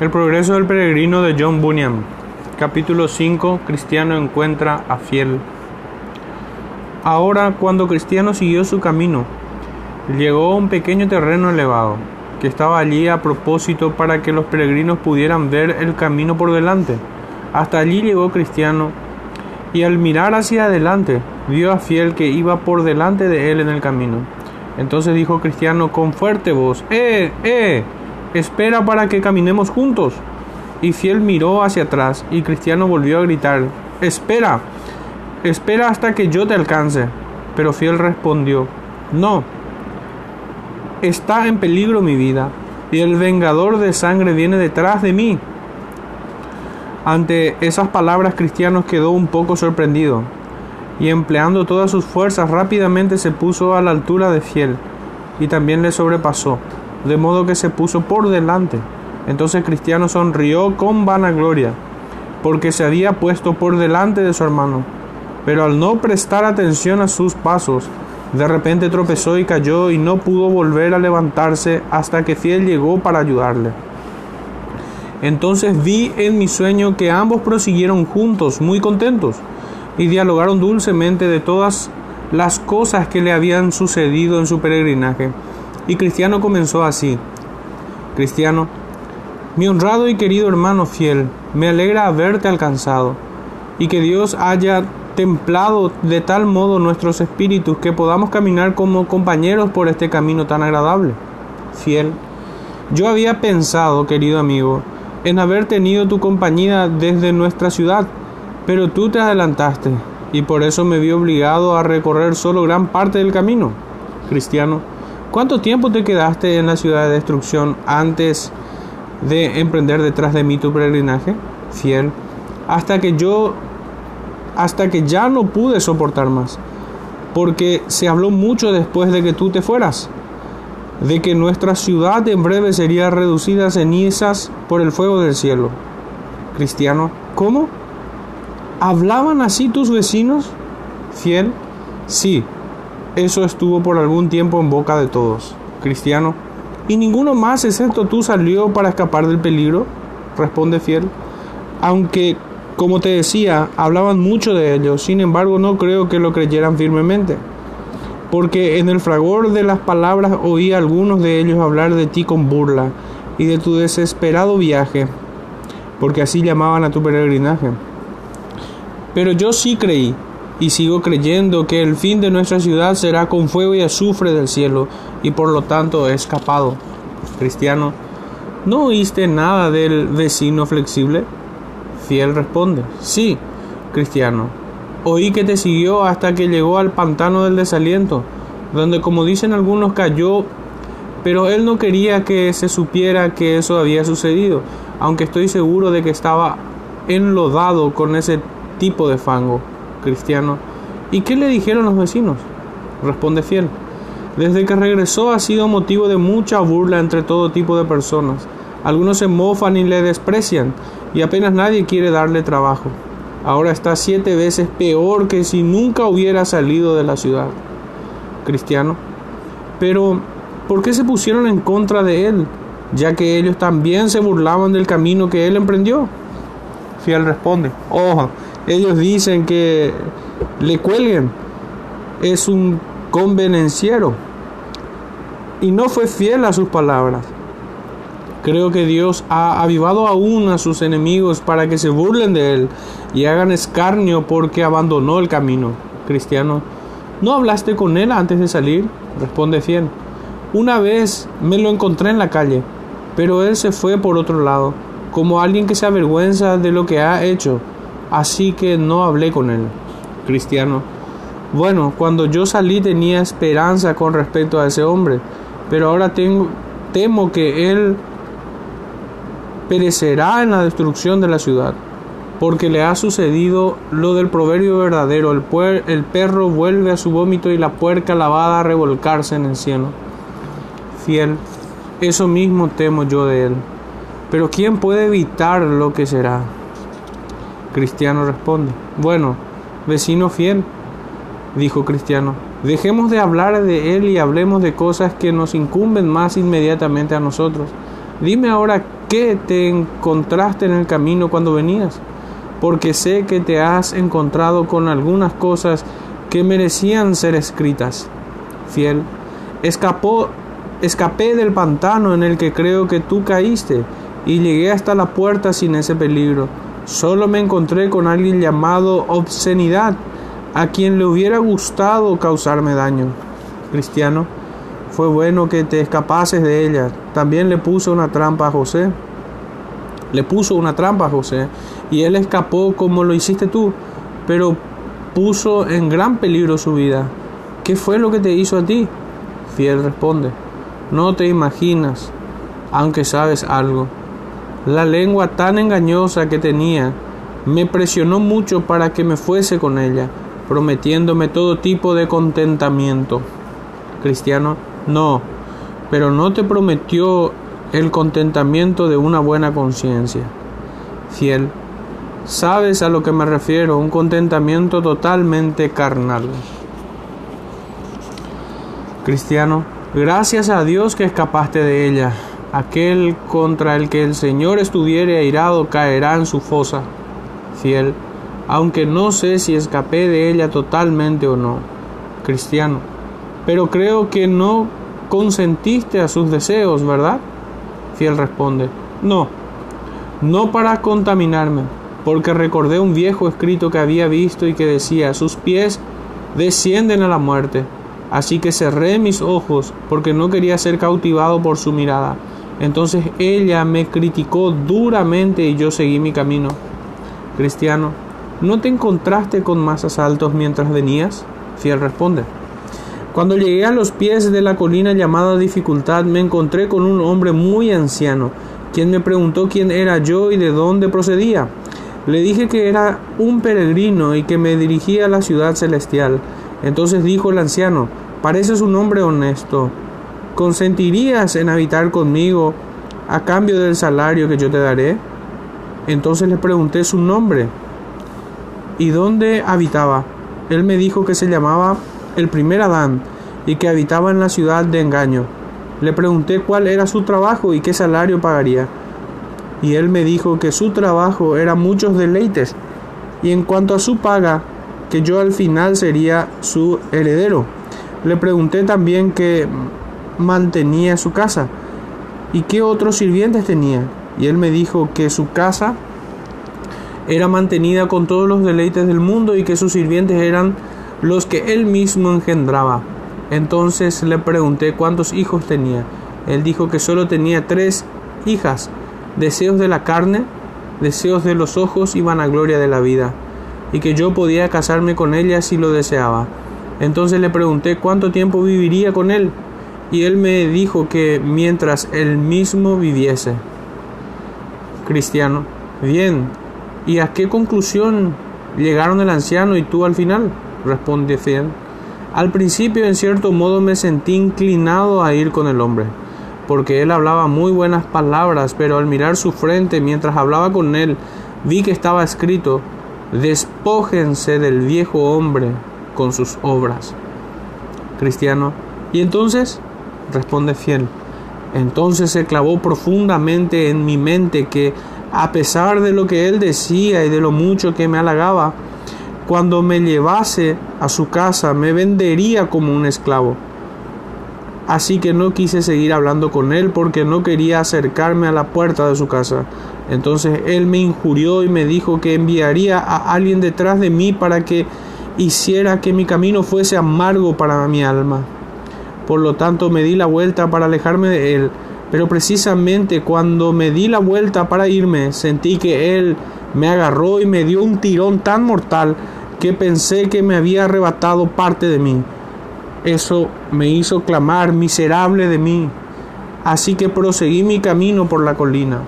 El progreso del peregrino de John Bunyan. Capítulo 5. Cristiano encuentra a fiel. Ahora, cuando Cristiano siguió su camino, llegó a un pequeño terreno elevado, que estaba allí a propósito para que los peregrinos pudieran ver el camino por delante. Hasta allí llegó Cristiano, y al mirar hacia adelante, vio a Fiel que iba por delante de él en el camino. Entonces dijo Cristiano con fuerte voz, ¡Eh, eh! Espera para que caminemos juntos. Y Fiel miró hacia atrás y Cristiano volvió a gritar, Espera, espera hasta que yo te alcance. Pero Fiel respondió, No, está en peligro mi vida y el vengador de sangre viene detrás de mí. Ante esas palabras Cristiano quedó un poco sorprendido y empleando todas sus fuerzas rápidamente se puso a la altura de Fiel y también le sobrepasó de modo que se puso por delante. Entonces Cristiano sonrió con vanagloria, porque se había puesto por delante de su hermano. Pero al no prestar atención a sus pasos, de repente tropezó y cayó y no pudo volver a levantarse hasta que Fiel llegó para ayudarle. Entonces vi en mi sueño que ambos prosiguieron juntos, muy contentos, y dialogaron dulcemente de todas las cosas que le habían sucedido en su peregrinaje. Y Cristiano comenzó así. Cristiano, mi honrado y querido hermano fiel, me alegra haberte alcanzado y que Dios haya templado de tal modo nuestros espíritus que podamos caminar como compañeros por este camino tan agradable. Fiel, yo había pensado, querido amigo, en haber tenido tu compañía desde nuestra ciudad, pero tú te adelantaste y por eso me vi obligado a recorrer solo gran parte del camino. Cristiano, ¿Cuánto tiempo te quedaste en la ciudad de destrucción antes de emprender detrás de mí tu peregrinaje? Fiel. Hasta que yo, hasta que ya no pude soportar más. Porque se habló mucho después de que tú te fueras. De que nuestra ciudad en breve sería reducida a cenizas por el fuego del cielo. Cristiano, ¿cómo? ¿Hablaban así tus vecinos? Fiel. Sí, eso estuvo por algún tiempo en boca de todos. Cristiano. ¿Y ninguno más excepto tú salió para escapar del peligro? Responde fiel. Aunque, como te decía, hablaban mucho de ellos, sin embargo no creo que lo creyeran firmemente. Porque en el fragor de las palabras oí a algunos de ellos hablar de ti con burla y de tu desesperado viaje, porque así llamaban a tu peregrinaje. Pero yo sí creí y sigo creyendo que el fin de nuestra ciudad será con fuego y azufre del cielo, y por lo tanto he escapado. Cristiano, ¿no oíste nada del vecino flexible? Fiel responde, sí, Cristiano. Oí que te siguió hasta que llegó al pantano del desaliento, donde como dicen algunos cayó, pero él no quería que se supiera que eso había sucedido, aunque estoy seguro de que estaba enlodado con ese tipo de fango cristiano. ¿Y qué le dijeron los vecinos? Responde fiel. Desde que regresó ha sido motivo de mucha burla entre todo tipo de personas. Algunos se mofan y le desprecian y apenas nadie quiere darle trabajo. Ahora está siete veces peor que si nunca hubiera salido de la ciudad. Cristiano. Pero, ¿por qué se pusieron en contra de él? Ya que ellos también se burlaban del camino que él emprendió. Fiel responde, oh, ellos dicen que le cuelguen. Es un convenenciero. Y no fue fiel a sus palabras. Creo que Dios ha avivado aún a sus enemigos para que se burlen de él y hagan escarnio porque abandonó el camino. Cristiano, ¿no hablaste con él antes de salir? Responde fiel. Una vez me lo encontré en la calle, pero él se fue por otro lado, como alguien que se avergüenza de lo que ha hecho así que no hablé con él. Cristiano. Bueno, cuando yo salí tenía esperanza con respecto a ese hombre, pero ahora temo que él perecerá en la destrucción de la ciudad, porque le ha sucedido lo del proverbio verdadero, el, el perro vuelve a su vómito y la puerca lavada a revolcarse en el cielo. Fiel, eso mismo temo yo de él, pero ¿quién puede evitar lo que será? Cristiano responde, bueno, vecino fiel, dijo Cristiano, dejemos de hablar de él y hablemos de cosas que nos incumben más inmediatamente a nosotros. Dime ahora qué te encontraste en el camino cuando venías, porque sé que te has encontrado con algunas cosas que merecían ser escritas. Fiel, escapó, escapé del pantano en el que creo que tú caíste y llegué hasta la puerta sin ese peligro. Solo me encontré con alguien llamado obscenidad, a quien le hubiera gustado causarme daño. Cristiano, fue bueno que te escapases de ella. También le puso una trampa a José. Le puso una trampa a José y él escapó como lo hiciste tú, pero puso en gran peligro su vida. ¿Qué fue lo que te hizo a ti? Fiel responde, no te imaginas, aunque sabes algo. La lengua tan engañosa que tenía me presionó mucho para que me fuese con ella, prometiéndome todo tipo de contentamiento. Cristiano, no, pero no te prometió el contentamiento de una buena conciencia. Fiel, sabes a lo que me refiero, un contentamiento totalmente carnal. Cristiano, gracias a Dios que escapaste de ella. Aquel contra el que el Señor estuviere airado caerá en su fosa. Fiel, aunque no sé si escapé de ella totalmente o no. Cristiano, pero creo que no consentiste a sus deseos, ¿verdad? Fiel responde, no, no para contaminarme, porque recordé un viejo escrito que había visto y que decía, sus pies descienden a la muerte. Así que cerré mis ojos porque no quería ser cautivado por su mirada. Entonces ella me criticó duramente y yo seguí mi camino. Cristiano, ¿no te encontraste con más asaltos mientras venías? Fiel responde. Cuando llegué a los pies de la colina llamada dificultad, me encontré con un hombre muy anciano, quien me preguntó quién era yo y de dónde procedía. Le dije que era un peregrino y que me dirigía a la ciudad celestial. Entonces dijo el anciano, pareces un hombre honesto. ¿Consentirías en habitar conmigo a cambio del salario que yo te daré? Entonces le pregunté su nombre y dónde habitaba. Él me dijo que se llamaba el primer Adán, y que habitaba en la ciudad de engaño. Le pregunté cuál era su trabajo y qué salario pagaría. Y él me dijo que su trabajo era muchos deleites, y en cuanto a su paga, que yo al final sería su heredero. Le pregunté también qué mantenía su casa y qué otros sirvientes tenía. Y él me dijo que su casa era mantenida con todos los deleites del mundo y que sus sirvientes eran los que él mismo engendraba. Entonces le pregunté cuántos hijos tenía. Él dijo que solo tenía tres hijas, deseos de la carne, deseos de los ojos y vanagloria de la vida, y que yo podía casarme con ella si lo deseaba. Entonces le pregunté cuánto tiempo viviría con él, y él me dijo que mientras él mismo viviese. Cristiano, bien, ¿y a qué conclusión llegaron el anciano y tú al final? responde Fiel. Al principio, en cierto modo, me sentí inclinado a ir con el hombre, porque él hablaba muy buenas palabras, pero al mirar su frente mientras hablaba con él, vi que estaba escrito, despójense del viejo hombre con sus obras. Cristiano, ¿y entonces? Responde Fiel. Entonces se clavó profundamente en mi mente que, a pesar de lo que él decía y de lo mucho que me halagaba, cuando me llevase a su casa me vendería como un esclavo. Así que no quise seguir hablando con él porque no quería acercarme a la puerta de su casa. Entonces él me injurió y me dijo que enviaría a alguien detrás de mí para que hiciera que mi camino fuese amargo para mi alma. Por lo tanto me di la vuelta para alejarme de él, pero precisamente cuando me di la vuelta para irme sentí que él me agarró y me dio un tirón tan mortal que pensé que me había arrebatado parte de mí. Eso me hizo clamar, miserable de mí. Así que proseguí mi camino por la colina.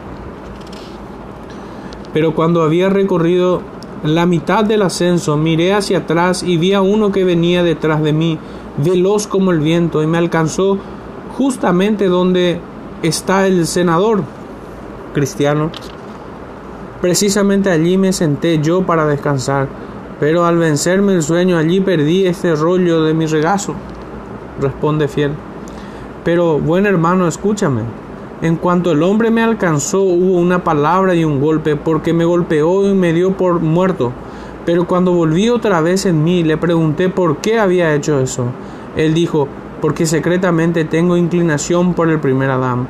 Pero cuando había recorrido la mitad del ascenso, miré hacia atrás y vi a uno que venía detrás de mí, veloz como el viento, y me alcanzó justamente donde está el senador cristiano. Precisamente allí me senté yo para descansar pero al vencerme el sueño allí perdí este rollo de mi regazo. Responde fiel. Pero buen hermano, escúchame. En cuanto el hombre me alcanzó, hubo una palabra y un golpe, porque me golpeó y me dio por muerto. Pero cuando volví otra vez en mí, le pregunté por qué había hecho eso. Él dijo, porque secretamente tengo inclinación por el primer Adán.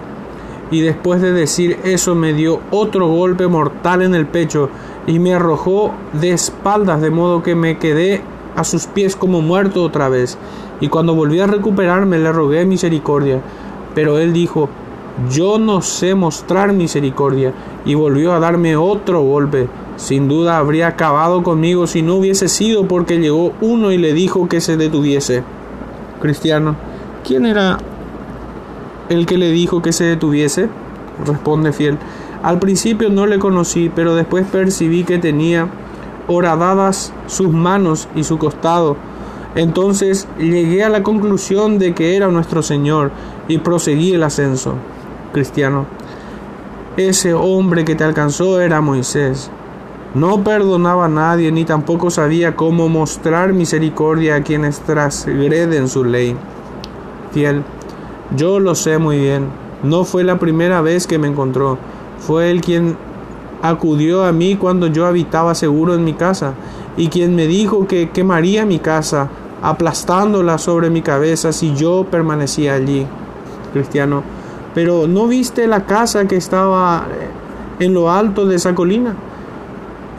Y después de decir eso me dio otro golpe mortal en el pecho y me arrojó de espaldas, de modo que me quedé a sus pies como muerto otra vez. Y cuando volví a recuperarme le rogué misericordia. Pero él dijo, yo no sé mostrar misericordia. Y volvió a darme otro golpe. Sin duda habría acabado conmigo si no hubiese sido porque llegó uno y le dijo que se detuviese. Cristiano, ¿quién era el que le dijo que se detuviese? Responde fiel. Al principio no le conocí, pero después percibí que tenía horadadas sus manos y su costado. Entonces llegué a la conclusión de que era nuestro Señor y proseguí el ascenso. Cristiano, ese hombre que te alcanzó era Moisés. No perdonaba a nadie ni tampoco sabía cómo mostrar misericordia a quienes transgreden su ley. Fiel, yo lo sé muy bien. No fue la primera vez que me encontró. Fue él quien acudió a mí cuando yo habitaba seguro en mi casa y quien me dijo que quemaría mi casa aplastándola sobre mi cabeza si yo permanecía allí. Cristiano, pero ¿no viste la casa que estaba en lo alto de esa colina?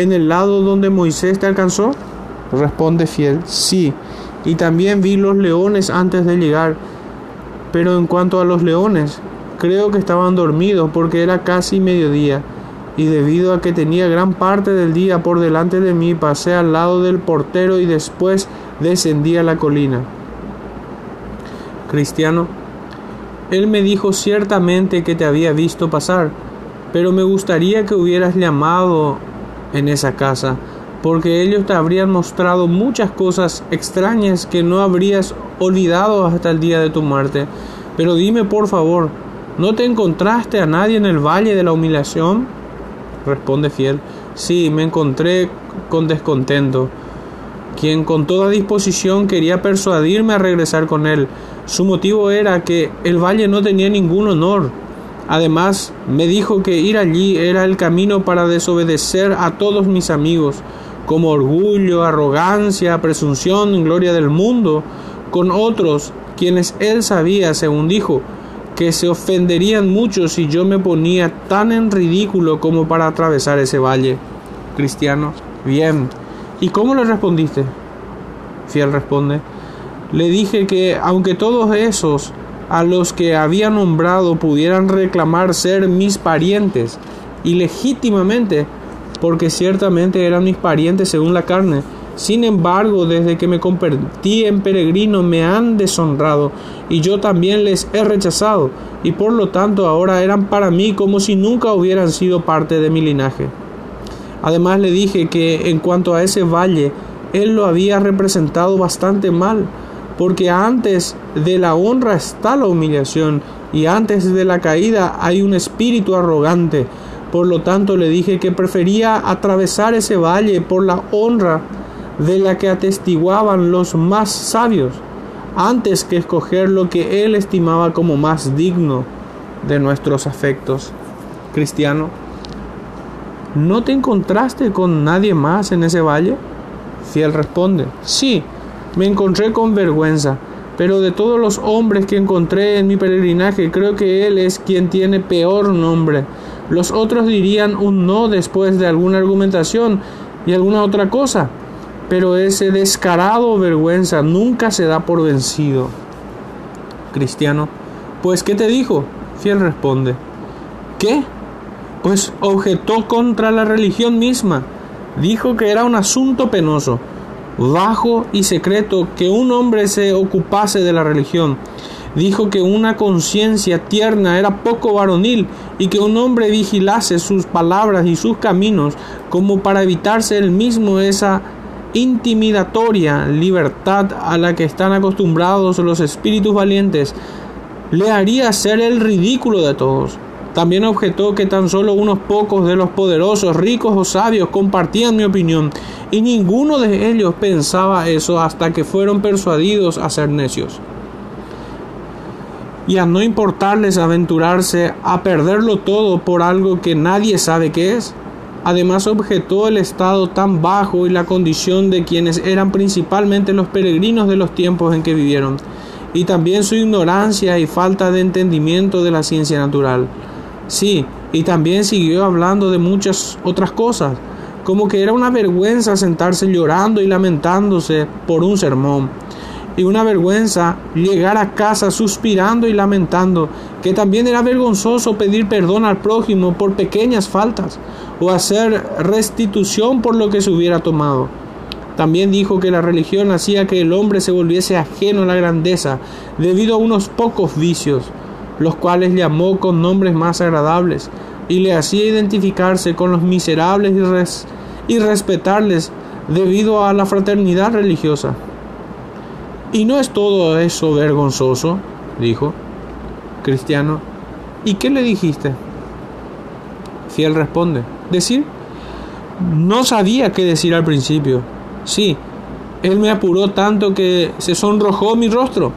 ¿En el lado donde Moisés te alcanzó? Responde fiel, sí. Y también vi los leones antes de llegar. Pero en cuanto a los leones, creo que estaban dormidos porque era casi mediodía. Y debido a que tenía gran parte del día por delante de mí, pasé al lado del portero y después descendí a la colina. Cristiano, él me dijo ciertamente que te había visto pasar, pero me gustaría que hubieras llamado en esa casa, porque ellos te habrían mostrado muchas cosas extrañas que no habrías olvidado hasta el día de tu muerte. Pero dime por favor, ¿no te encontraste a nadie en el valle de la humillación? Responde fiel, sí, me encontré con descontento, quien con toda disposición quería persuadirme a regresar con él. Su motivo era que el valle no tenía ningún honor Además, me dijo que ir allí era el camino para desobedecer a todos mis amigos, como orgullo, arrogancia, presunción, gloria del mundo, con otros quienes él sabía, según dijo, que se ofenderían mucho si yo me ponía tan en ridículo como para atravesar ese valle. Cristiano, bien. ¿Y cómo le respondiste? Fiel responde, le dije que aunque todos esos a los que había nombrado pudieran reclamar ser mis parientes, y legítimamente, porque ciertamente eran mis parientes según la carne. Sin embargo, desde que me convertí en peregrino me han deshonrado, y yo también les he rechazado, y por lo tanto ahora eran para mí como si nunca hubieran sido parte de mi linaje. Además le dije que en cuanto a ese valle, él lo había representado bastante mal, porque antes de la honra está la humillación y antes de la caída hay un espíritu arrogante. Por lo tanto le dije que prefería atravesar ese valle por la honra de la que atestiguaban los más sabios, antes que escoger lo que él estimaba como más digno de nuestros afectos. Cristiano, ¿no te encontraste con nadie más en ese valle? Fiel responde, sí, me encontré con vergüenza, pero de todos los hombres que encontré en mi peregrinaje, creo que él es quien tiene peor nombre. Los otros dirían un no después de alguna argumentación y alguna otra cosa, pero ese descarado vergüenza nunca se da por vencido. Cristiano, pues ¿qué te dijo? Fiel responde, ¿qué? Pues objetó contra la religión misma. Dijo que era un asunto penoso bajo y secreto que un hombre se ocupase de la religión. Dijo que una conciencia tierna era poco varonil y que un hombre vigilase sus palabras y sus caminos como para evitarse él mismo esa intimidatoria libertad a la que están acostumbrados los espíritus valientes, le haría ser el ridículo de todos. También objetó que tan solo unos pocos de los poderosos, ricos o sabios compartían mi opinión, y ninguno de ellos pensaba eso hasta que fueron persuadidos a ser necios. y a no importarles aventurarse a perderlo todo por algo que nadie sabe qué es. Además objetó el estado tan bajo y la condición de quienes eran principalmente los peregrinos de los tiempos en que vivieron, y también su ignorancia y falta de entendimiento de la ciencia natural. Sí, y también siguió hablando de muchas otras cosas, como que era una vergüenza sentarse llorando y lamentándose por un sermón y una vergüenza llegar a casa suspirando y lamentando, que también era vergonzoso pedir perdón al prójimo por pequeñas faltas o hacer restitución por lo que se hubiera tomado. También dijo que la religión hacía que el hombre se volviese ajeno a la grandeza debido a unos pocos vicios, los cuales llamó con nombres más agradables y le hacía identificarse con los miserables y, y respetarles debido a la fraternidad religiosa. ¿Y no es todo eso vergonzoso? dijo. Cristiano, ¿y qué le dijiste? Fiel responde, decir, no sabía qué decir al principio. Sí, él me apuró tanto que se sonrojó mi rostro.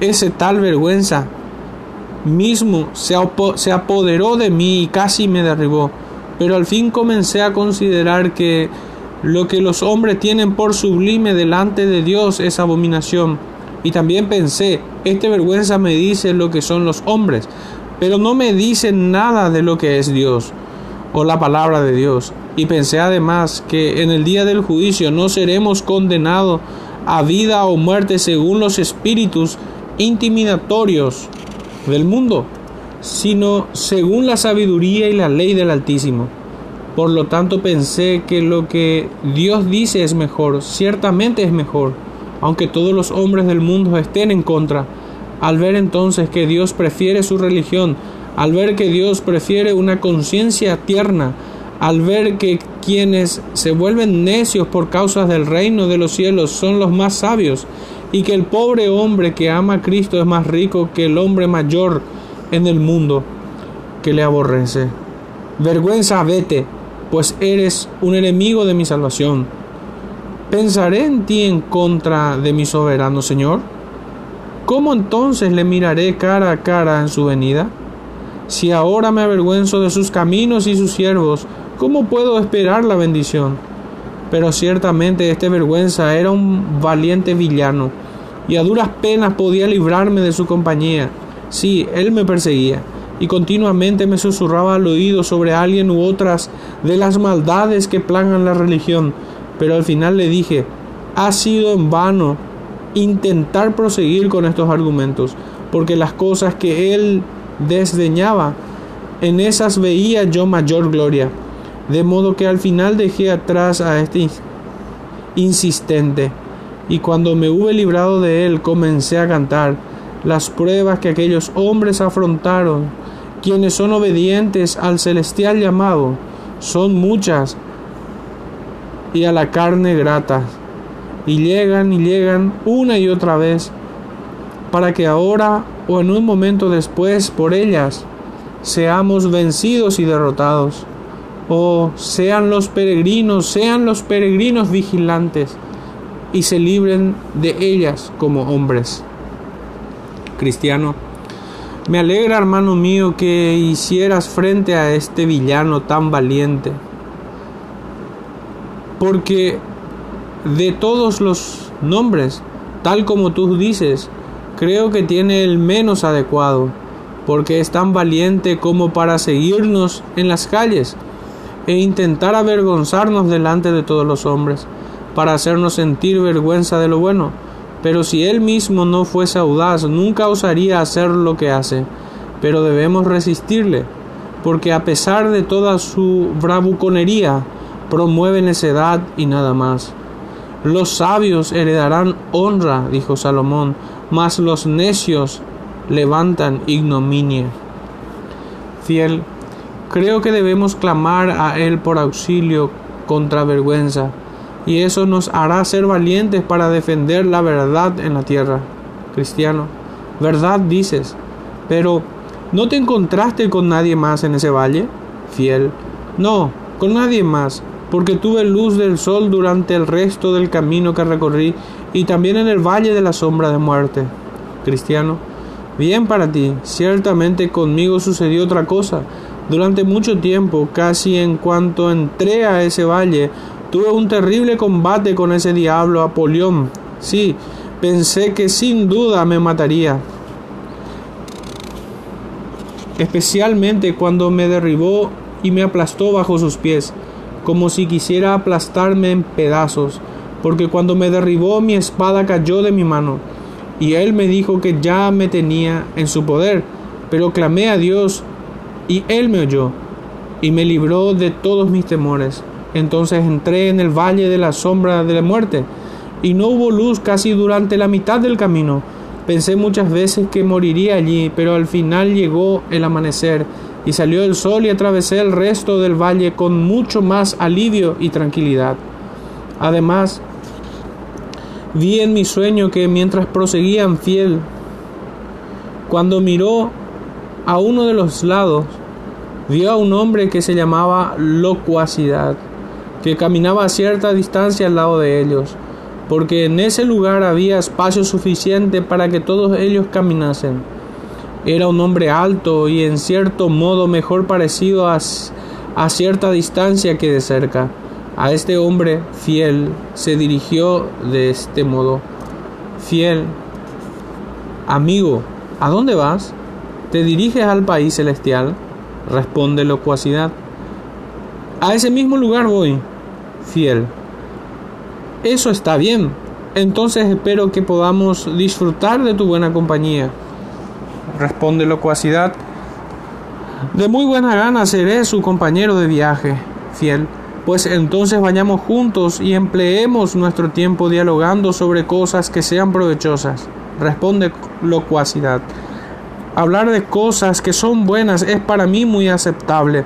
Ese tal vergüenza mismo se, se apoderó de mí y casi me derribó. Pero al fin comencé a considerar que lo que los hombres tienen por sublime delante de Dios es abominación. Y también pensé, esta vergüenza me dice lo que son los hombres, pero no me dice nada de lo que es Dios o la palabra de Dios. Y pensé además que en el día del juicio no seremos condenados a vida o muerte según los espíritus intimidatorios del mundo, sino según la sabiduría y la ley del Altísimo. Por lo tanto pensé que lo que Dios dice es mejor, ciertamente es mejor, aunque todos los hombres del mundo estén en contra. Al ver entonces que Dios prefiere su religión, al ver que Dios prefiere una conciencia tierna, al ver que quienes se vuelven necios por causas del reino de los cielos son los más sabios, y que el pobre hombre que ama a Cristo es más rico que el hombre mayor en el mundo que le aborrece. Vergüenza vete, pues eres un enemigo de mi salvación. ¿Pensaré en ti en contra de mi soberano Señor? ¿Cómo entonces le miraré cara a cara en su venida? Si ahora me avergüenzo de sus caminos y sus siervos, ¿cómo puedo esperar la bendición? Pero ciertamente este vergüenza era un valiente villano, y a duras penas podía librarme de su compañía. Sí, él me perseguía y continuamente me susurraba al oído sobre alguien u otras de las maldades que plagan la religión, pero al final le dije, ha sido en vano intentar proseguir con estos argumentos, porque las cosas que él desdeñaba, en esas veía yo mayor gloria, de modo que al final dejé atrás a este insistente, y cuando me hube librado de él comencé a cantar las pruebas que aquellos hombres afrontaron quienes son obedientes al celestial llamado, son muchas y a la carne gratas, y llegan y llegan una y otra vez, para que ahora o en un momento después por ellas seamos vencidos y derrotados, o sean los peregrinos, sean los peregrinos vigilantes, y se libren de ellas como hombres. Cristiano, me alegra, hermano mío, que hicieras frente a este villano tan valiente. Porque de todos los nombres, tal como tú dices, creo que tiene el menos adecuado, porque es tan valiente como para seguirnos en las calles e intentar avergonzarnos delante de todos los hombres, para hacernos sentir vergüenza de lo bueno pero si él mismo no fuese audaz, nunca osaría hacer lo que hace. Pero debemos resistirle, porque a pesar de toda su bravuconería, promueve necedad y nada más. Los sabios heredarán honra, dijo Salomón, mas los necios levantan ignominia. Fiel, creo que debemos clamar a Él por auxilio contra vergüenza y eso nos hará ser valientes para defender la verdad en la tierra. Cristiano, verdad dices, pero ¿no te encontraste con nadie más en ese valle? Fiel, no, con nadie más, porque tuve luz del sol durante el resto del camino que recorrí y también en el valle de la sombra de muerte. Cristiano, Bien para ti, ciertamente conmigo sucedió otra cosa. Durante mucho tiempo, casi en cuanto entré a ese valle, tuve un terrible combate con ese diablo Apolión. Sí, pensé que sin duda me mataría. Especialmente cuando me derribó y me aplastó bajo sus pies, como si quisiera aplastarme en pedazos, porque cuando me derribó mi espada cayó de mi mano, y él me dijo que ya me tenía en su poder, pero clamé a Dios, y él me oyó, y me libró de todos mis temores. Entonces entré en el valle de la sombra de la muerte, y no hubo luz casi durante la mitad del camino. Pensé muchas veces que moriría allí, pero al final llegó el amanecer, y salió el sol y atravesé el resto del valle con mucho más alivio y tranquilidad. Además, vi en mi sueño que mientras proseguían fiel, cuando miró a uno de los lados, vio a un hombre que se llamaba locuacidad, que caminaba a cierta distancia al lado de ellos, porque en ese lugar había espacio suficiente para que todos ellos caminasen. Era un hombre alto y en cierto modo mejor parecido a, a cierta distancia que de cerca. A este hombre fiel se dirigió de este modo. Fiel, amigo, ¿a dónde vas? ¿Te diriges al país celestial? Responde locuacidad. A ese mismo lugar voy, fiel. Eso está bien. Entonces espero que podamos disfrutar de tu buena compañía responde locuacidad. De muy buena gana seré su compañero de viaje, fiel, pues entonces vayamos juntos y empleemos nuestro tiempo dialogando sobre cosas que sean provechosas, responde locuacidad. Hablar de cosas que son buenas es para mí muy aceptable,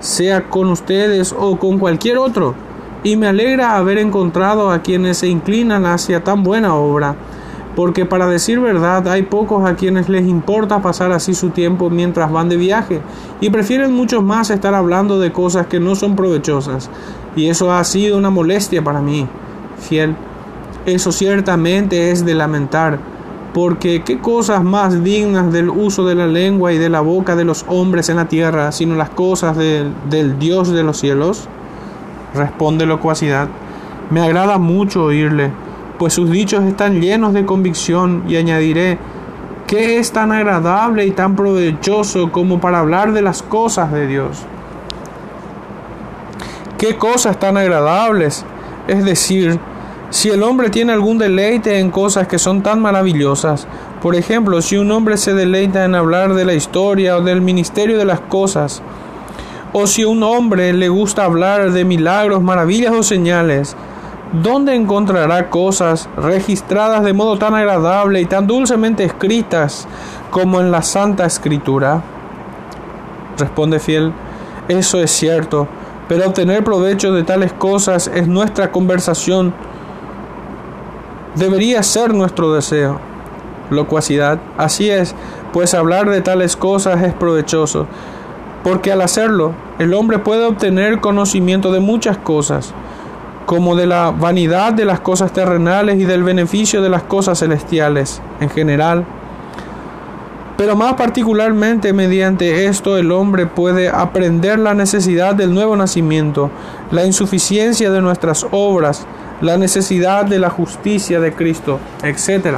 sea con ustedes o con cualquier otro, y me alegra haber encontrado a quienes se inclinan hacia tan buena obra porque para decir verdad hay pocos a quienes les importa pasar así su tiempo mientras van de viaje y prefieren mucho más estar hablando de cosas que no son provechosas. Y eso ha sido una molestia para mí, fiel. Eso ciertamente es de lamentar, porque qué cosas más dignas del uso de la lengua y de la boca de los hombres en la tierra, sino las cosas del Dios de los cielos. Responde locuacidad. Me agrada mucho oírle pues sus dichos están llenos de convicción y añadiré, ¿qué es tan agradable y tan provechoso como para hablar de las cosas de Dios? ¿Qué cosas tan agradables? Es decir, si el hombre tiene algún deleite en cosas que son tan maravillosas, por ejemplo, si un hombre se deleita en hablar de la historia o del ministerio de las cosas, o si un hombre le gusta hablar de milagros, maravillas o señales, ¿Dónde encontrará cosas registradas de modo tan agradable y tan dulcemente escritas como en la Santa Escritura? Responde fiel, eso es cierto, pero obtener provecho de tales cosas es nuestra conversación. Debería ser nuestro deseo. Locuacidad, así es, pues hablar de tales cosas es provechoso, porque al hacerlo, el hombre puede obtener conocimiento de muchas cosas como de la vanidad de las cosas terrenales y del beneficio de las cosas celestiales en general. Pero más particularmente mediante esto el hombre puede aprender la necesidad del nuevo nacimiento, la insuficiencia de nuestras obras, la necesidad de la justicia de Cristo, etc.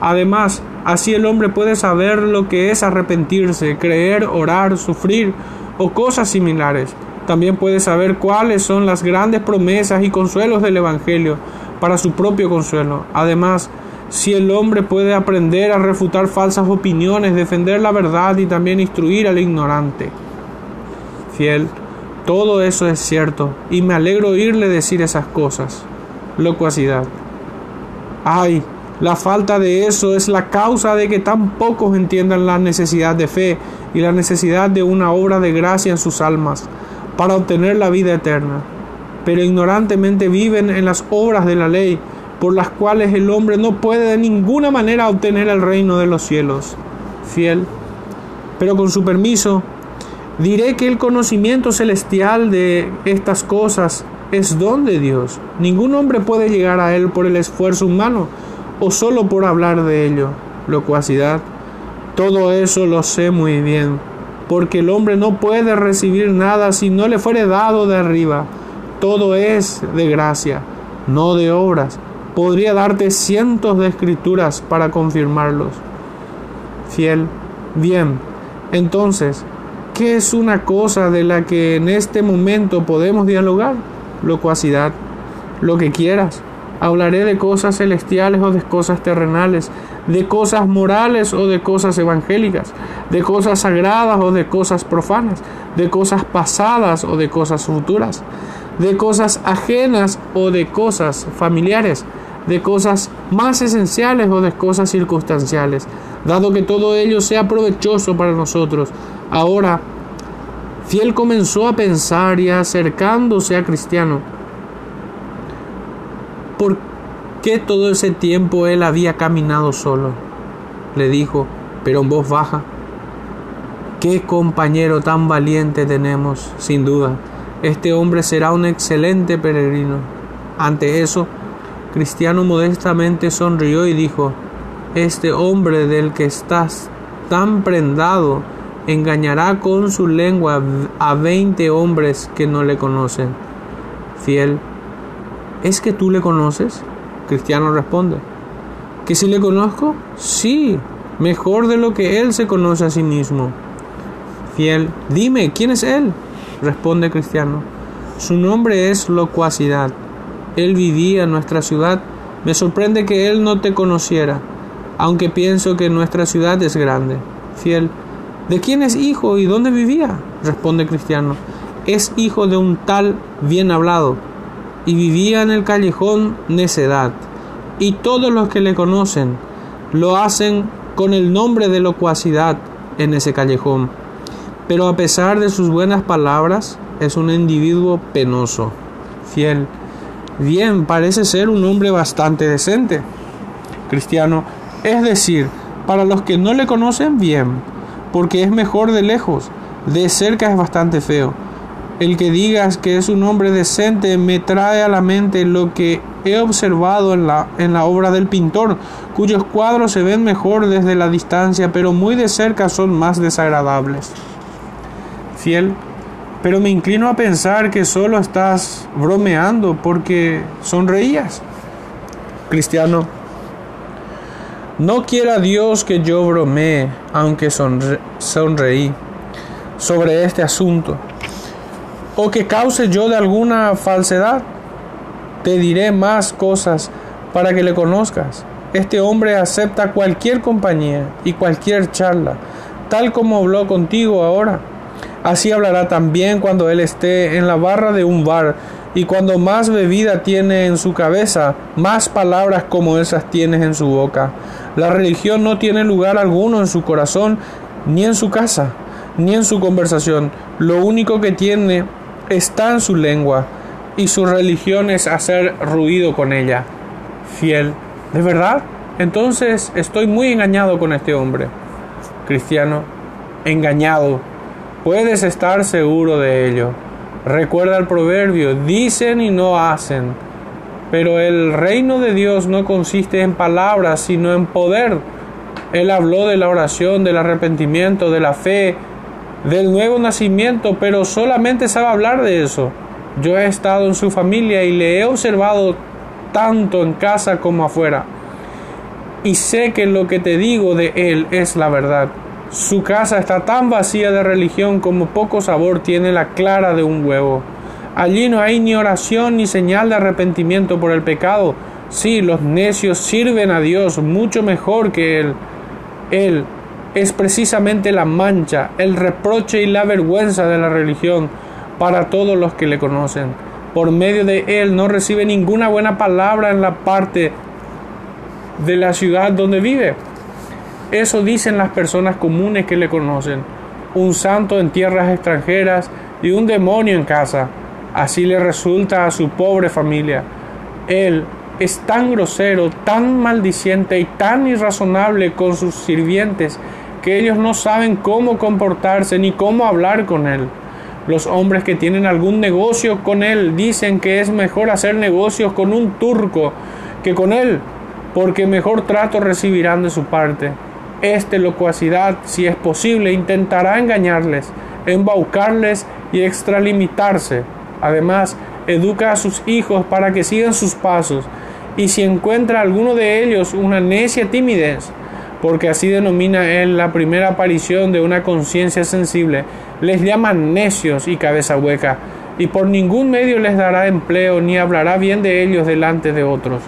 Además, así el hombre puede saber lo que es arrepentirse, creer, orar, sufrir o cosas similares también puede saber cuáles son las grandes promesas y consuelos del Evangelio para su propio consuelo. Además, si el hombre puede aprender a refutar falsas opiniones, defender la verdad y también instruir al ignorante. Fiel, todo eso es cierto y me alegro oírle decir esas cosas. Locuacidad. Ay, la falta de eso es la causa de que tan pocos entiendan la necesidad de fe y la necesidad de una obra de gracia en sus almas para obtener la vida eterna, pero ignorantemente viven en las obras de la ley, por las cuales el hombre no puede de ninguna manera obtener el reino de los cielos. Fiel, pero con su permiso, diré que el conocimiento celestial de estas cosas es don de Dios. Ningún hombre puede llegar a él por el esfuerzo humano o solo por hablar de ello. Locuacidad. Todo eso lo sé muy bien, porque el hombre no puede recibir nada si no le fuere dado de arriba. Todo es de gracia, no de obras. Podría darte cientos de escrituras para confirmarlos. Fiel, bien, entonces, ¿qué es una cosa de la que en este momento podemos dialogar? Locuacidad, lo que quieras. Hablaré de cosas celestiales o de cosas terrenales, de cosas morales o de cosas evangélicas, de cosas sagradas o de cosas profanas, de cosas pasadas o de cosas futuras, de cosas ajenas o de cosas familiares, de cosas más esenciales o de cosas circunstanciales, dado que todo ello sea provechoso para nosotros. Ahora, Fiel comenzó a pensar y acercándose a Cristiano, ¿por qué todo ese tiempo él había caminado solo? Le dijo, pero en voz baja, qué compañero tan valiente tenemos, sin duda. Este hombre será un excelente peregrino. Ante eso, Cristiano modestamente sonrió y dijo, Este hombre del que estás tan prendado engañará con su lengua a veinte hombres que no le conocen. Fiel, ¿es que tú le conoces? Cristiano responde, ¿que si le conozco? Sí, mejor de lo que él se conoce a sí mismo. Fiel, dime, ¿quién es él? Responde Cristiano, su nombre es locuacidad él vivía en nuestra ciudad, me sorprende que Él no te conociera, aunque pienso que nuestra ciudad es grande. Fiel, ¿de quién es hijo y dónde vivía? Responde Cristiano, es hijo de un tal bien hablado, y vivía en el callejón necedad, y todos los que le conocen lo hacen con el nombre de locuacidad en ese callejón. Pero a pesar de sus buenas palabras, es un individuo penoso, fiel, Bien, parece ser un hombre bastante decente. Cristiano, es decir, para los que no le conocen, bien, porque es mejor de lejos, de cerca es bastante feo. El que digas que es un hombre decente me trae a la mente lo que he observado en la, en la obra del pintor, cuyos cuadros se ven mejor desde la distancia, pero muy de cerca son más desagradables. Fiel, pero me inclino a pensar que solo estás bromeando porque sonreías. Cristiano, no quiera Dios que yo bromee, aunque sonreí, sobre este asunto, o que cause yo de alguna falsedad. Te diré más cosas para que le conozcas. Este hombre acepta cualquier compañía y cualquier charla, tal como habló contigo ahora Así hablará también cuando él esté en la barra de un bar y cuando más bebida tiene en su cabeza, más palabras como esas tienes en su boca. La religión no tiene lugar alguno en su corazón, ni en su casa, ni en su conversación. Lo único que tiene está en su lengua, y su religión es hacer ruido con ella. Fiel. ¿De verdad? Entonces estoy muy engañado con este hombre. Cristiano, engañado Puedes estar seguro de ello. Recuerda el proverbio, dicen y no hacen. Pero el reino de Dios no consiste en palabras, sino en poder. Él habló de la oración, del arrepentimiento, de la fe, del nuevo nacimiento, pero solamente sabe hablar de eso. Yo he estado en su familia y le he observado tanto en casa como afuera. Y sé que lo que te digo de él es la verdad. Su casa está tan vacía de religión como poco sabor tiene la clara de un huevo. Allí no hay ni oración ni señal de arrepentimiento por el pecado. Sí, los necios sirven a Dios mucho mejor que Él. Él es precisamente la mancha, el reproche y la vergüenza de la religión para todos los que le conocen. Por medio de Él no recibe ninguna buena palabra en la parte de la ciudad donde vive. Eso dicen las personas comunes que le conocen. Un santo en tierras extranjeras y un demonio en casa. Así le resulta a su pobre familia. Él es tan grosero, tan maldiciente y tan irrazonable con sus sirvientes que ellos no saben cómo comportarse ni cómo hablar con él. Los hombres que tienen algún negocio con él dicen que es mejor hacer negocios con un turco que con él, porque mejor trato recibirán de su parte Este locuacidad, si es posible, intentará engañarles, embaucarles y extralimitarse. Además, educa a sus hijos para que sigan sus pasos, y si encuentra alguno de ellos una necia timidez, porque así denomina él la primera aparición de una conciencia sensible, les llama necios y cabeza hueca, y por ningún medio les dará empleo ni hablará bien de ellos delante de otros.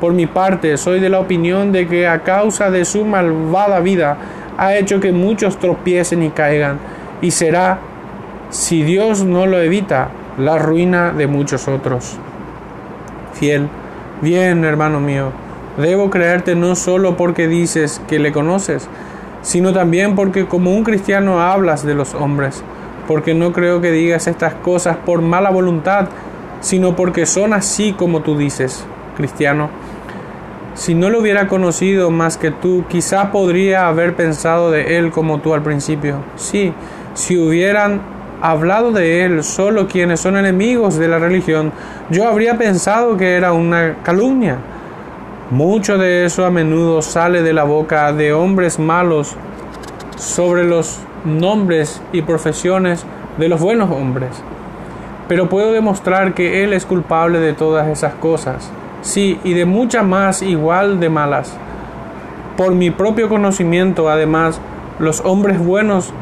Por mi parte, soy de la opinión de que a causa de su malvada vida ha hecho que muchos tropiecen y caigan, y será, si Dios no lo evita, la ruina de muchos otros. Fiel, bien, hermano mío, debo creerte no solo porque dices que le conoces, sino también porque como un cristiano hablas de los hombres, porque no creo que digas estas cosas por mala voluntad, sino porque son así como tú dices, cristiano. Si no lo hubiera conocido más que tú, quizá podría haber pensado de él como tú al principio. Sí, si hubieran hablado de él solo quienes son enemigos de la religión, yo habría pensado que era una calumnia. Mucho de eso a menudo sale de la boca de hombres malos sobre los nombres y profesiones de los buenos hombres. Pero puedo demostrar que él es culpable de todas esas cosas, sí, y de muchas más igual de malas. Por mi propio conocimiento, además, los hombres buenos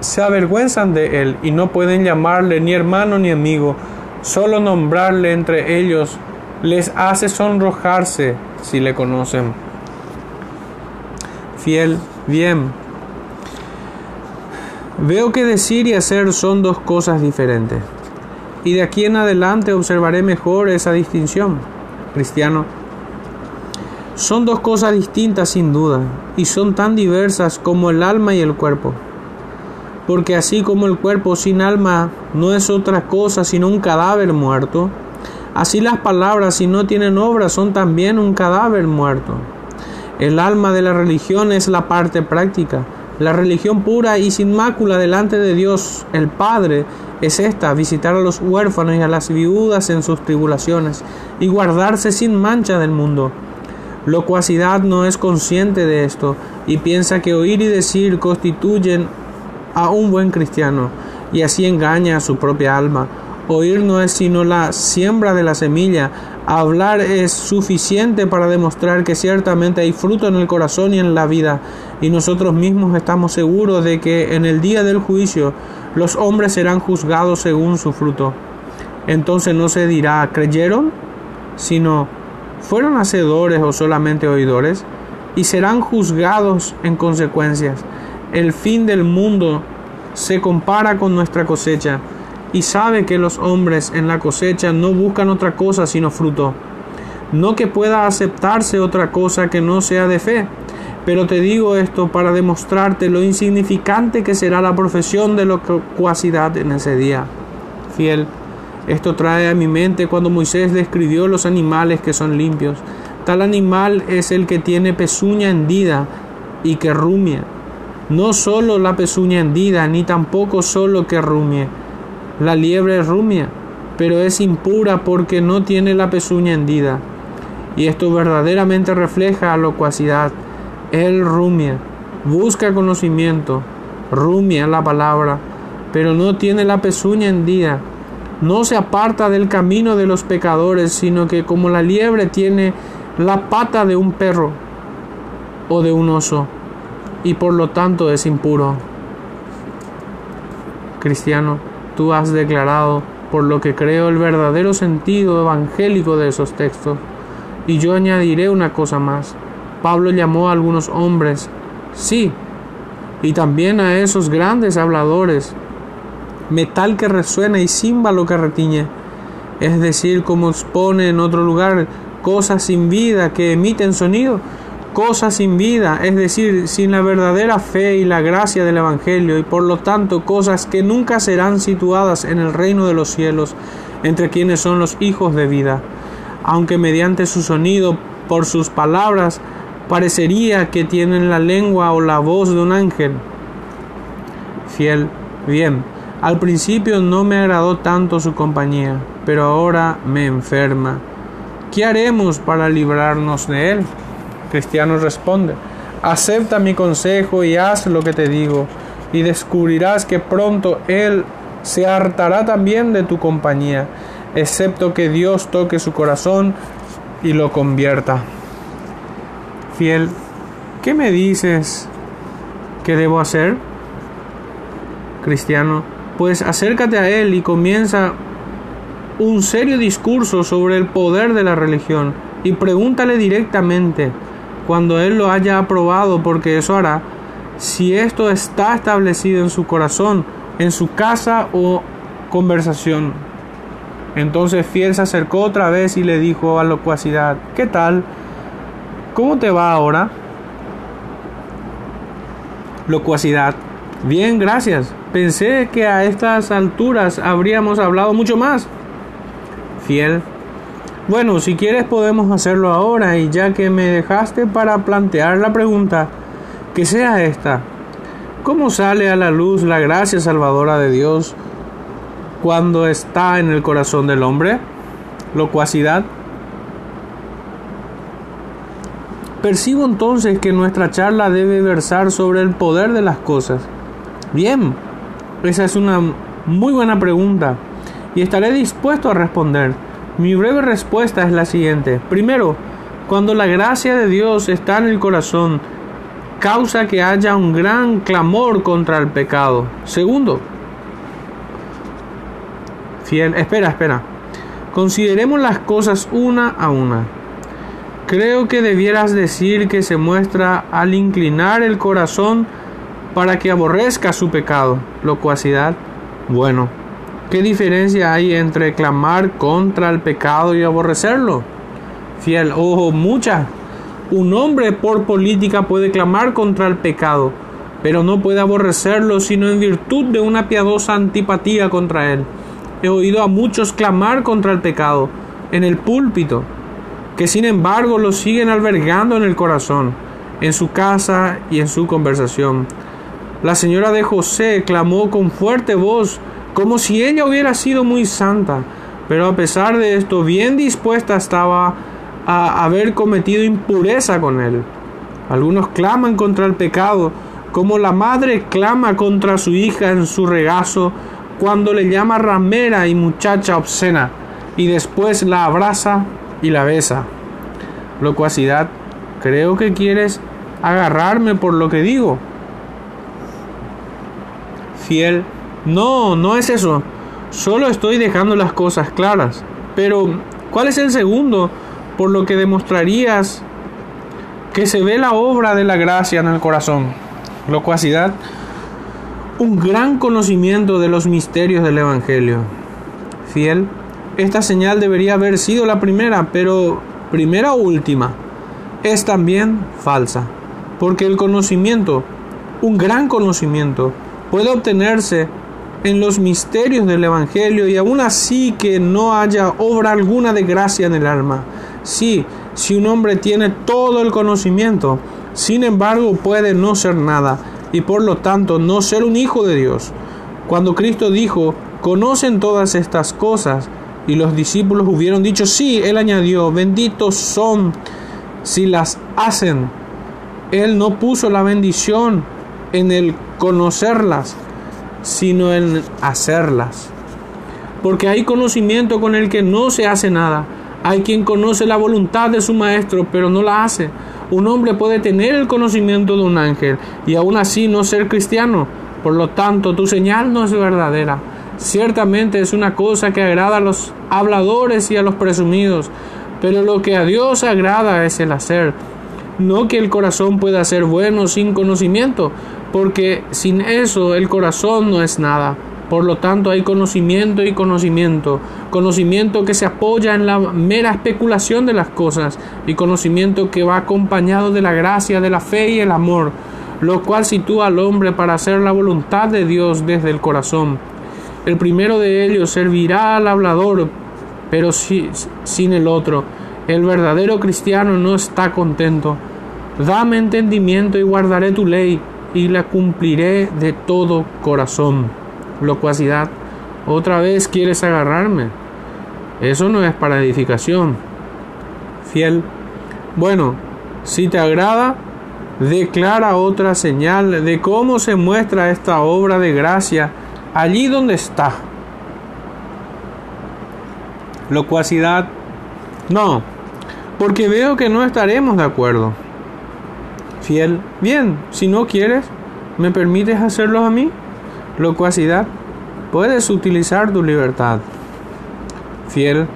se avergüenzan de él y no pueden llamarle ni hermano ni amigo. Solo nombrarle entre ellos les hace sonrojarse si le conocen. Fiel, bien. Veo que decir y hacer son dos cosas diferentes. Y de aquí en adelante observaré mejor esa distinción. Cristiano. Son dos cosas distintas sin duda, y son tan diversas como el alma y el cuerpo porque así como el cuerpo sin alma no es otra cosa sino un cadáver muerto, así las palabras si no tienen obra son también un cadáver muerto. El alma de la religión es la parte práctica. La religión pura y sin mácula delante de Dios, el Padre, es esta, visitar a los huérfanos y a las viudas en sus tribulaciones y guardarse sin mancha del mundo. Locuacidad no es consciente de esto y piensa que oír y decir constituyen a un buen cristiano y así engaña a su propia alma. Oír no es sino la siembra de la semilla. Hablar es suficiente para demostrar que ciertamente hay fruto en el corazón y en la vida. Y nosotros mismos estamos seguros de que en el día del juicio los hombres serán juzgados según su fruto. Entonces no se dirá, ¿creyeron? Sino, ¿fueron hacedores o solamente oidores? Y serán juzgados en consecuencias el fin del mundo se compara con nuestra cosecha y sabe que los hombres en la cosecha no buscan otra cosa sino fruto. No que pueda aceptarse otra cosa que no sea de fe, pero te digo esto para demostrarte lo insignificante que será la profesión de locuacidad en ese día. Fiel, esto trae a mi mente cuando Moisés describió los animales que son limpios. Tal animal es el que tiene pezuña hendida y que rumia no solo la pezuña hendida, ni tampoco solo que rumie. La liebre rumia, pero es impura porque no tiene la pezuña hendida. Y esto verdaderamente refleja locuacidad. Él rumia, busca conocimiento, rumia la palabra, pero no tiene la pezuña hendida. No se aparta del camino de los pecadores, sino que como la liebre tiene la pata de un perro o de un oso y por lo tanto es impuro. Cristiano, tú has declarado por lo que creo el verdadero sentido evangélico de esos textos. Y yo añadiré una cosa más. Pablo llamó a algunos hombres, sí, y también a esos grandes habladores, metal que resuena y címbalo que retiñe, es decir, como expone en otro lugar cosas sin vida que emiten sonido, cosas sin vida, es decir, sin la verdadera fe y la gracia del Evangelio, y por lo tanto cosas que nunca serán situadas en el reino de los cielos, entre quienes son los hijos de vida, aunque mediante su sonido, por sus palabras, parecería que tienen la lengua o la voz de un ángel. Fiel, bien, al principio no me agradó tanto su compañía, pero ahora me enferma. ¿Qué haremos para librarnos de él? Cristiano responde, Acepta mi consejo y haz lo que te digo, y descubrirás que pronto Él se hartará también de tu compañía, excepto que Dios toque su corazón y lo convierta. Fiel, ¿qué me dices que debo hacer? Cristiano, pues acércate a Él y comienza un serio discurso sobre el poder de la religión y pregúntale directamente cuando Él lo haya aprobado, porque eso hará, si esto está establecido en su corazón, en su casa o conversación. Entonces Fiel se acercó otra vez y le dijo a locuacidad, ¿qué tal? ¿Cómo te va ahora? Locuacidad, bien, gracias. Pensé que a estas alturas habríamos hablado mucho más. Fiel, bueno, si quieres podemos hacerlo ahora y ya que me dejaste para plantear la pregunta, que sea esta. ¿Cómo sale a la luz la gracia salvadora de Dios cuando está en el corazón del hombre? Locuacidad. Percibo entonces que nuestra charla debe versar sobre el poder de las cosas. Bien, esa es una muy buena pregunta y estaré dispuesto a responder. Mi breve respuesta es la siguiente. Primero, cuando la gracia de Dios está en el corazón, causa que haya un gran clamor contra el pecado. Segundo, fiel, espera, espera. Consideremos las cosas una a una. Creo que debieras decir que se muestra al inclinar el corazón para que aborrezca su pecado, locuacidad. Bueno, ¿Qué diferencia hay entre clamar contra el pecado y aborrecerlo? Fiel, ojo, mucha. Un hombre por política puede clamar contra el pecado, pero no puede aborrecerlo sino en virtud de una piadosa antipatía contra él. He oído a muchos clamar contra el pecado en el púlpito, que sin embargo lo siguen albergando en el corazón, en su casa y en su conversación. La señora de José clamó con fuerte voz como si ella hubiera sido muy santa, pero a pesar de esto bien dispuesta estaba a haber cometido impureza con él. Algunos claman contra el pecado, como la madre clama contra su hija en su regazo cuando le llama ramera y muchacha obscena, y después la abraza y la besa. Locuacidad, creo que quieres agarrarme por lo que digo. Fiel no, no es eso. Solo estoy dejando las cosas claras. Pero, ¿cuál es el segundo por lo que demostrarías que se ve la obra de la gracia en el corazón? Locuacidad. Un gran conocimiento de los misterios del Evangelio. Fiel. Esta señal debería haber sido la primera, pero primera o última. Es también falsa. Porque el conocimiento, un gran conocimiento, puede obtenerse en los misterios del Evangelio y aún así que no haya obra alguna de gracia en el alma. Sí, si un hombre tiene todo el conocimiento, sin embargo puede no ser nada y por lo tanto no ser un hijo de Dios. Cuando Cristo dijo, conocen todas estas cosas, y los discípulos hubieron dicho, sí, él añadió, benditos son si las hacen. Él no puso la bendición en el conocerlas, sino en hacerlas. Porque hay conocimiento con el que no se hace nada. Hay quien conoce la voluntad de su maestro, pero no la hace. Un hombre puede tener el conocimiento de un ángel y aún así no ser cristiano. Por lo tanto, tu señal no es verdadera. Ciertamente es una cosa que agrada a los habladores y a los presumidos, pero lo que a Dios agrada es el hacer. No que el corazón pueda ser bueno sin conocimiento, porque sin eso el corazón no es nada. Por lo tanto hay conocimiento y conocimiento, conocimiento que se apoya en la mera especulación de las cosas y conocimiento que va acompañado de la gracia, de la fe y el amor, lo cual sitúa al hombre para hacer la voluntad de Dios desde el corazón. El primero de ellos servirá al hablador, pero sin el otro. El verdadero cristiano no está contento. Dame entendimiento y guardaré tu ley y la cumpliré de todo corazón. Locuacidad. Otra vez quieres agarrarme. Eso no es para edificación. Fiel. Bueno, si te agrada, declara otra señal de cómo se muestra esta obra de gracia allí donde está. Locuacidad. No, porque veo que no estaremos de acuerdo. Fiel. Bien, si no quieres, ¿me permites hacerlo a mí? Locuacidad. Puedes utilizar tu libertad. Fiel.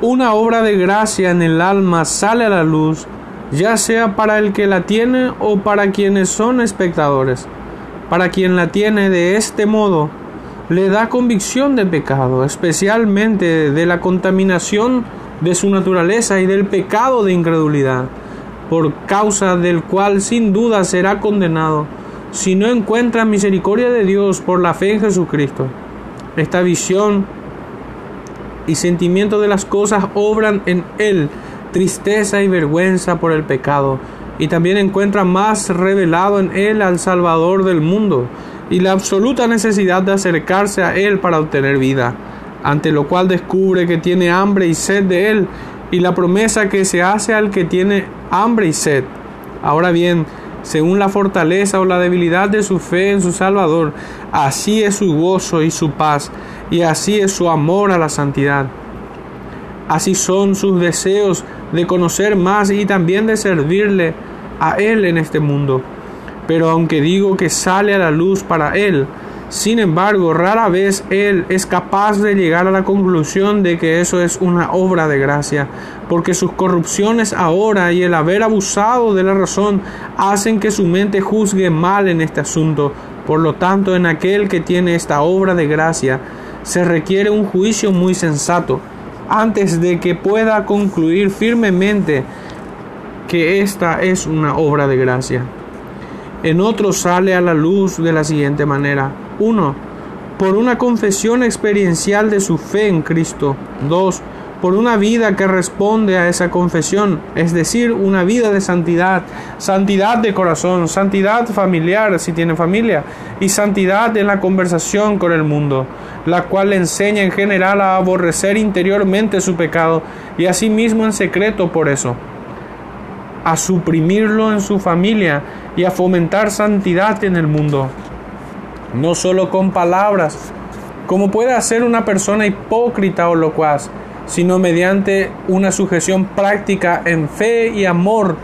Una obra de gracia en el alma sale a la luz ya sea para el que la tiene o para quienes son espectadores. Para quien la tiene de este modo, le da convicción de pecado, especialmente de la contaminación de su naturaleza y del pecado de incredulidad, por causa del cual sin duda será condenado si no encuentra misericordia de Dios por la fe en Jesucristo. Esta visión y sentimiento de las cosas obran en él tristeza y vergüenza por el pecado, y también encuentra más revelado en él al Salvador del mundo y la absoluta necesidad de acercarse a él para obtener vida, ante lo cual descubre que tiene hambre y sed de él y la promesa que se hace al que tiene hambre y sed. Ahora bien, según la fortaleza o la debilidad de su fe en su Salvador, así es su gozo y su paz, y así es su amor a la santidad. Así son sus deseos de conocer más y también de servirle a Él en este mundo. Pero aunque digo que sale a la luz para Él, sin embargo, rara vez Él es capaz de llegar a la conclusión de que eso es una obra de gracia, porque sus corrupciones ahora y el haber abusado de la razón hacen que su mente juzgue mal en este asunto. Por lo tanto, en aquel que tiene esta obra de gracia, se requiere un juicio muy sensato antes de que pueda concluir firmemente que esta es una obra de gracia. En otro sale a la luz de la siguiente manera. 1. Por una confesión experiencial de su fe en Cristo. 2 por una vida que responde a esa confesión, es decir, una vida de santidad, santidad de corazón, santidad familiar si tiene familia, y santidad en la conversación con el mundo, la cual le enseña en general a aborrecer interiormente su pecado y asimismo en secreto por eso, a suprimirlo en su familia y a fomentar santidad en el mundo, no solo con palabras, como puede hacer una persona hipócrita o locuaz, sino mediante una sujeción práctica en fe y amor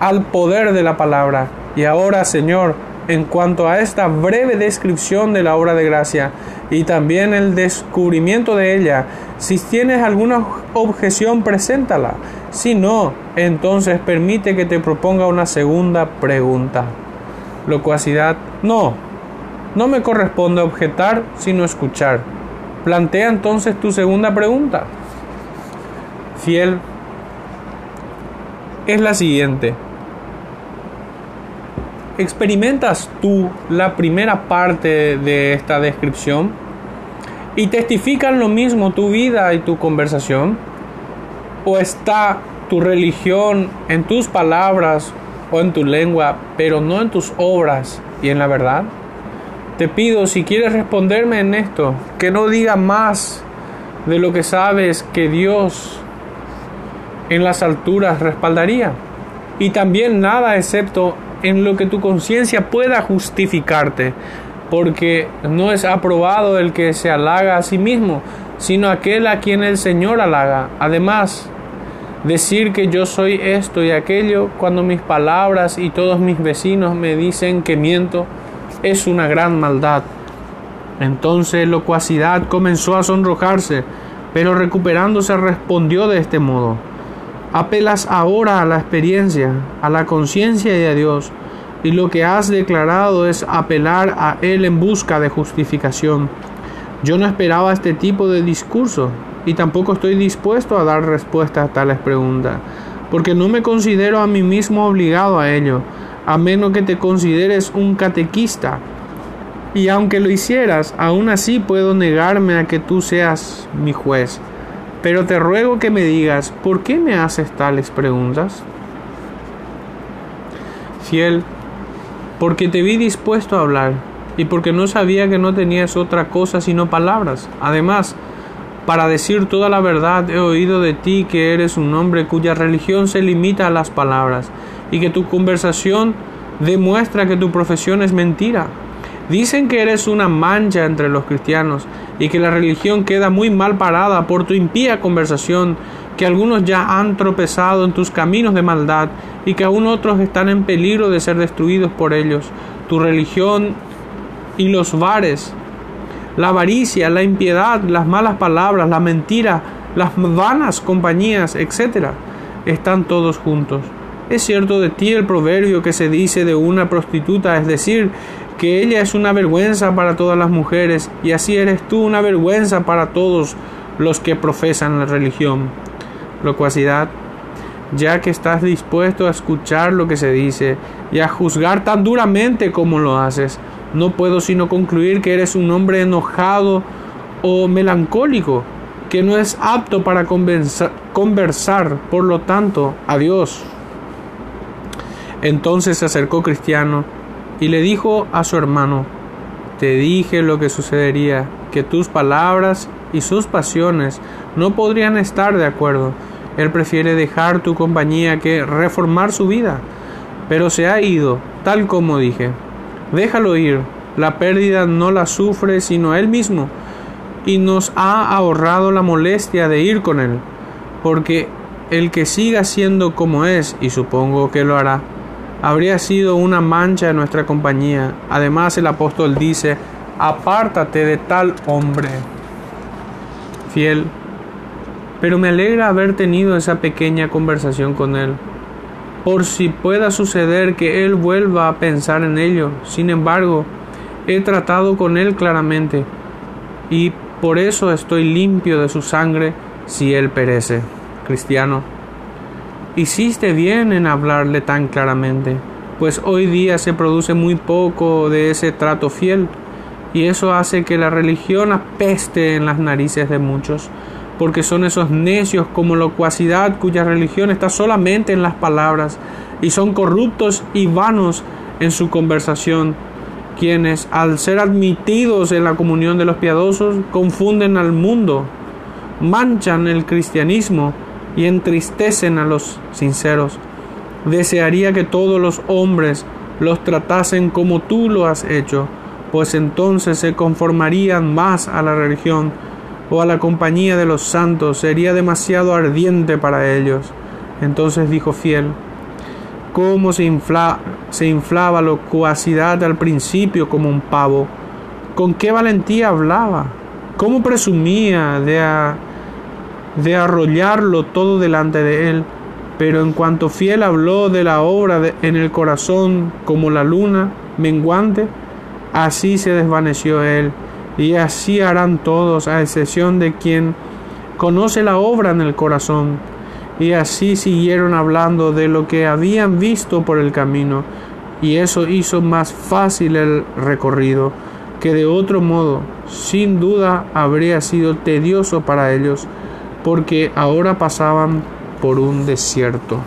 al poder de la palabra. Y ahora, Señor, en cuanto a esta breve descripción de la obra de gracia y también el descubrimiento de ella, si tienes alguna objeción, preséntala. Si no, entonces permite que te proponga una segunda pregunta. Locuacidad, no, no me corresponde objetar, sino escuchar. Plantea entonces tu segunda pregunta fiel es la siguiente. ¿Experimentas tú la primera parte de esta descripción? ¿Y testifican lo mismo tu vida y tu conversación? ¿O está tu religión en tus palabras o en tu lengua, pero no en tus obras y en la verdad? Te pido, si quieres responderme en esto, que no diga más de lo que sabes que Dios en las alturas respaldaría. Y también nada excepto en lo que tu conciencia pueda justificarte, porque no es aprobado el que se halaga a sí mismo, sino aquel a quien el Señor halaga. Además, decir que yo soy esto y aquello cuando mis palabras y todos mis vecinos me dicen que miento es una gran maldad. Entonces locuacidad comenzó a sonrojarse, pero recuperándose respondió de este modo. Apelas ahora a la experiencia, a la conciencia y a Dios, y lo que has declarado es apelar a Él en busca de justificación. Yo no esperaba este tipo de discurso y tampoco estoy dispuesto a dar respuesta a tales preguntas, porque no me considero a mí mismo obligado a ello, a menos que te consideres un catequista. Y aunque lo hicieras, aún así puedo negarme a que tú seas mi juez. Pero te ruego que me digas, ¿por qué me haces tales preguntas? Fiel, porque te vi dispuesto a hablar y porque no sabía que no tenías otra cosa sino palabras. Además, para decir toda la verdad he oído de ti que eres un hombre cuya religión se limita a las palabras y que tu conversación demuestra que tu profesión es mentira. Dicen que eres una mancha entre los cristianos y que la religión queda muy mal parada por tu impía conversación, que algunos ya han tropezado en tus caminos de maldad y que aún otros están en peligro de ser destruidos por ellos. Tu religión y los bares, la avaricia, la impiedad, las malas palabras, la mentira, las vanas compañías, etc., están todos juntos. Es cierto de ti el proverbio que se dice de una prostituta, es decir, que ella es una vergüenza para todas las mujeres, y así eres tú una vergüenza para todos los que profesan la religión. Locuacidad, ya que estás dispuesto a escuchar lo que se dice y a juzgar tan duramente como lo haces, no puedo sino concluir que eres un hombre enojado o melancólico, que no es apto para conversar, por lo tanto, adiós. Entonces se acercó Cristiano y le dijo a su hermano, te dije lo que sucedería, que tus palabras y sus pasiones no podrían estar de acuerdo. Él prefiere dejar tu compañía que reformar su vida, pero se ha ido, tal como dije. Déjalo ir, la pérdida no la sufre sino él mismo, y nos ha ahorrado la molestia de ir con él, porque el que siga siendo como es, y supongo que lo hará, habría sido una mancha en nuestra compañía. Además el apóstol dice, apártate de tal hombre. Fiel, pero me alegra haber tenido esa pequeña conversación con él, por si pueda suceder que él vuelva a pensar en ello. Sin embargo, he tratado con él claramente, y por eso estoy limpio de su sangre si él perece. Cristiano. Hiciste bien en hablarle tan claramente, pues hoy día se produce muy poco de ese trato fiel, y eso hace que la religión apeste en las narices de muchos, porque son esos necios como locuacidad cuya religión está solamente en las palabras, y son corruptos y vanos en su conversación, quienes al ser admitidos en la comunión de los piadosos confunden al mundo, manchan el cristianismo, y entristecen a los sinceros. Desearía que todos los hombres los tratasen como tú lo has hecho, pues entonces se conformarían más a la religión o a la compañía de los santos, sería demasiado ardiente para ellos. Entonces dijo fiel, cómo se, infla, se inflaba locuacidad al principio como un pavo, con qué valentía hablaba, cómo presumía de de arrollarlo todo delante de él. Pero en cuanto fiel habló de la obra en el corazón como la luna menguante, así se desvaneció él. Y así harán todos, a excepción de quien conoce la obra en el corazón. Y así siguieron hablando de lo que habían visto por el camino. Y eso hizo más fácil el recorrido, que de otro modo, sin duda, habría sido tedioso para ellos porque ahora pasaban por un desierto.